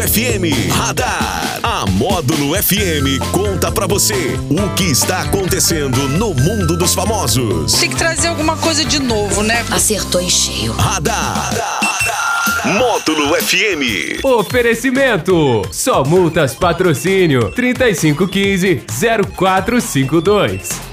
FM Radar. A Módulo FM conta pra você o que está acontecendo no mundo dos famosos. Tem que trazer alguma coisa de novo, né? Acertou em cheio. Radar. Módulo FM. Oferecimento: Só Multas Patrocínio 3515 0452.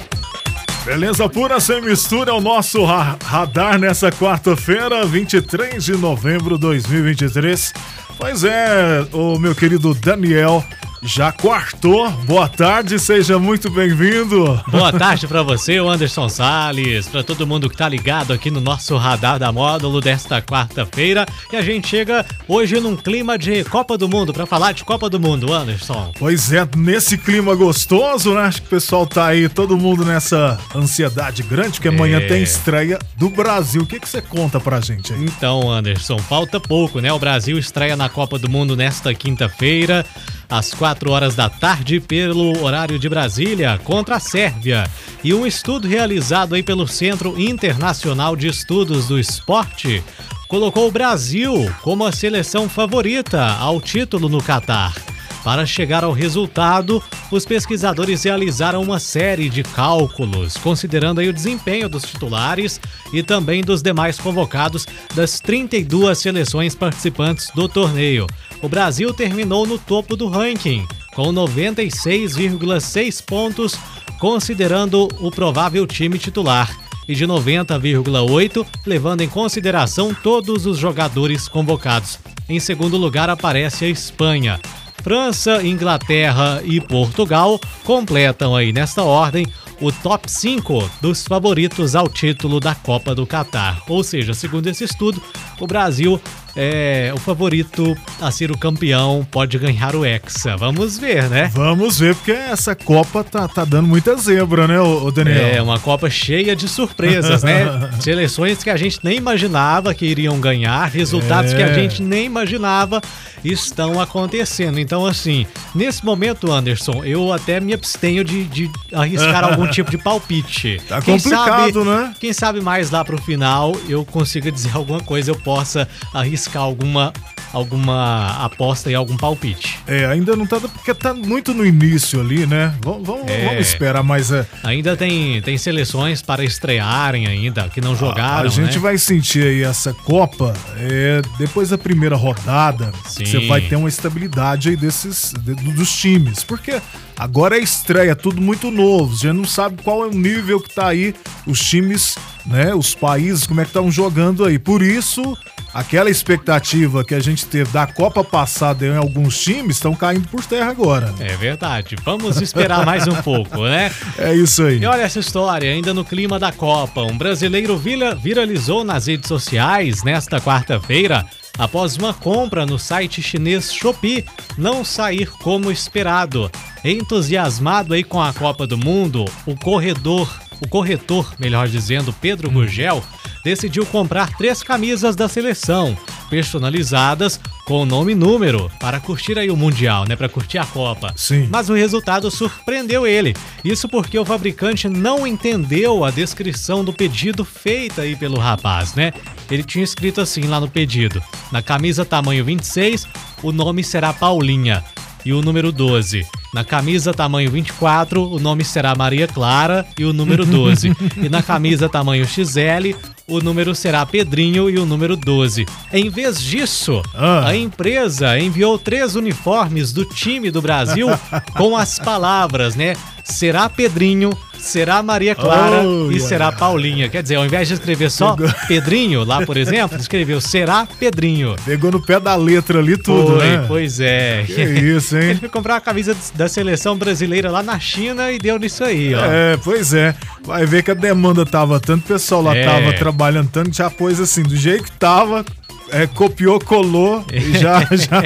Beleza pura sem mistura é o nosso ra radar nessa quarta-feira, 23 de novembro de 2023. Pois é, o meu querido Daniel já quartou. Boa tarde, seja muito bem-vindo. Boa tarde para você, Anderson Sales, para todo mundo que tá ligado aqui no nosso radar da módulo desta quarta-feira. E a gente chega hoje num clima de Copa do Mundo para falar de Copa do Mundo, Anderson. Pois é, nesse clima gostoso, né? Acho que o pessoal tá aí, todo mundo nessa ansiedade grande, que amanhã É. tem estreia do Brasil. O que que você conta pra gente aí? Então, Anderson, falta pouco, né? O Brasil estreia na Copa do Mundo nesta quinta-feira, às 4 horas da tarde, pelo horário de Brasília, contra a Sérvia. E um estudo realizado aí pelo Centro Internacional de Estudos do Esporte colocou o Brasil como a seleção favorita ao título no Catar. Para chegar ao resultado, os pesquisadores realizaram uma série de cálculos, considerando aí o desempenho dos titulares e também dos demais convocados das 32 seleções participantes do torneio. O Brasil terminou no topo do ranking, com 96,6 pontos, considerando o provável time titular e de 90,8, levando em consideração todos os jogadores convocados. Em segundo lugar aparece a Espanha. França, Inglaterra e Portugal completam aí nesta ordem o top 5 dos favoritos ao título da Copa do Catar. Ou seja, segundo esse estudo, o Brasil é o favorito a ser o campeão, pode ganhar o Hexa. Vamos ver, né? Vamos ver, porque essa Copa tá, tá dando muita zebra, né, ô Daniel? É uma Copa cheia de surpresas, né? Seleções que a gente nem imaginava que iriam ganhar, resultados É. que a gente nem imaginava estão acontecendo. Então, assim, nesse momento, Anderson, eu até me abstenho de, de arriscar algum tipo de palpite. Tá complicado, sabe, né? Quem sabe mais lá pro final eu consiga dizer alguma coisa, eu possa arriscar alguma, alguma aposta e algum palpite. É, ainda não tá, porque tá muito no início ali, né? Vamos, vamos, É. vamos esperar, mas é, Ainda tem, tem seleções para estrearem ainda, que não jogaram, a gente né? vai sentir aí essa Copa é, depois da primeira rodada. Você vai ter uma estabilidade aí desses de- dos times, porque agora é estreia, tudo muito novo. Você não sabe qual é o nível que tá aí os times, né? Os países como é que estão jogando aí. Por isso, aquela expectativa que a gente teve da Copa passada em alguns times estão caindo por terra agora. É verdade. Vamos esperar mais um pouco, né? É isso aí. E olha essa história, ainda no clima da Copa. Um brasileiro vira- viralizou nas redes sociais nesta quarta-feira após uma compra no site chinês Shopee não sair como esperado. Entusiasmado aí com a Copa do Mundo, o corredor, o corretor, melhor dizendo, Pedro Gurgel, decidiu comprar três camisas da seleção, personalizadas com nome e número, para curtir aí o Mundial, né? Para curtir a Copa. Sim. Mas o resultado surpreendeu ele. Isso porque o fabricante não entendeu a descrição do pedido feita aí pelo rapaz, né? Ele tinha escrito assim lá no pedido: na camisa tamanho 26, o nome será Paulinha. E o número 12. Na camisa tamanho 24, o nome será Maria Clara e o número 12. e na camisa tamanho XL, o número será Pedrinho e o número 12. Em vez disso, Ah. a empresa enviou três uniformes do time do Brasil com as palavras, né? Será Pedrinho, será Maria Clara Oh, e será Paulinha. Quer dizer, ao invés de escrever só Pedrinho, lá por exemplo, escreveu será Pedrinho. Pegou no pé da letra ali tudo, Foi, né? pois é. Que isso, hein? Ele foi comprar a camisa da seleção brasileira lá na China e deu nisso aí, ó. É, pois é. Vai ver que a demanda tava tanto, o pessoal lá É. tava trabalhando tanto, já pôs assim, do jeito que tava, é, copiou, colou e já. já...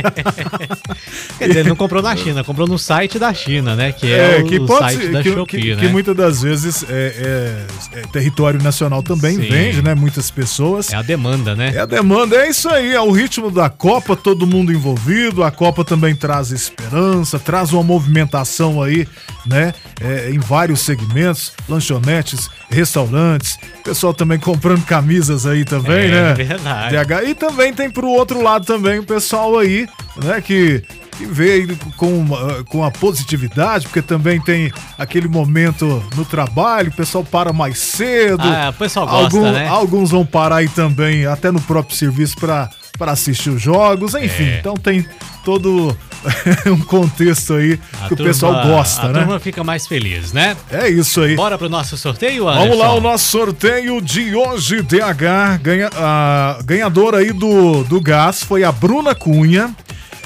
Quer dizer, ele não comprou na China, comprou no site da China, né? Que é, o, que o pode site ser, da que, Shopee, que, né? que muitas das vezes é, é- é território nacional também Sim. vende, né? Muitas pessoas. É a demanda, né? É a demanda, é isso aí, é o ritmo da Copa, todo mundo envolvido. A Copa também traz esperança, traz uma movimentação aí né? É, em vários segmentos, lanchonetes, restaurantes, pessoal também comprando camisas aí também, É né? verdade. DH. E também tem pro outro lado também o pessoal aí, né, que, que vê com, uma- com a positividade, porque também tem aquele momento no trabalho, o pessoal para mais cedo. Ah, o pessoal gosta, Algum- né? Alguns vão parar aí também, até no próprio serviço, para assistir os jogos, enfim. É. Então tem todo um contexto aí A que o turma- pessoal gosta, a né? turma fica mais feliz, né? É isso aí. Bora pro nosso sorteio, Anderson? Vamos lá, o nosso sorteio de hoje, DH. Ganha, a ganhadora aí do, do gás foi a Bruna Cunha.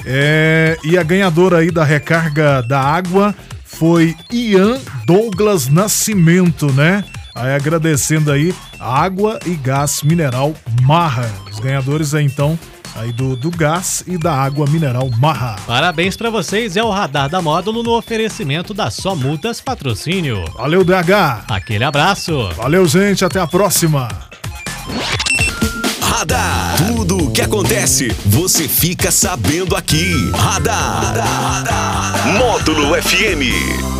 É, e a ganhadora aí da recarga da água foi Ian Douglas Nascimento, né? Aí agradecendo aí água e gás mineral Marra. Os ganhadores aí então aí do, do gás e da água mineral Marra. Parabéns pra vocês, é o Radar da Módulo no oferecimento da Só Multas Patrocínio. Valeu, DH. Aquele abraço. Valeu, gente. Até a próxima. Radar. Tudo o que acontece, você fica sabendo aqui. Radar. Módulo FM.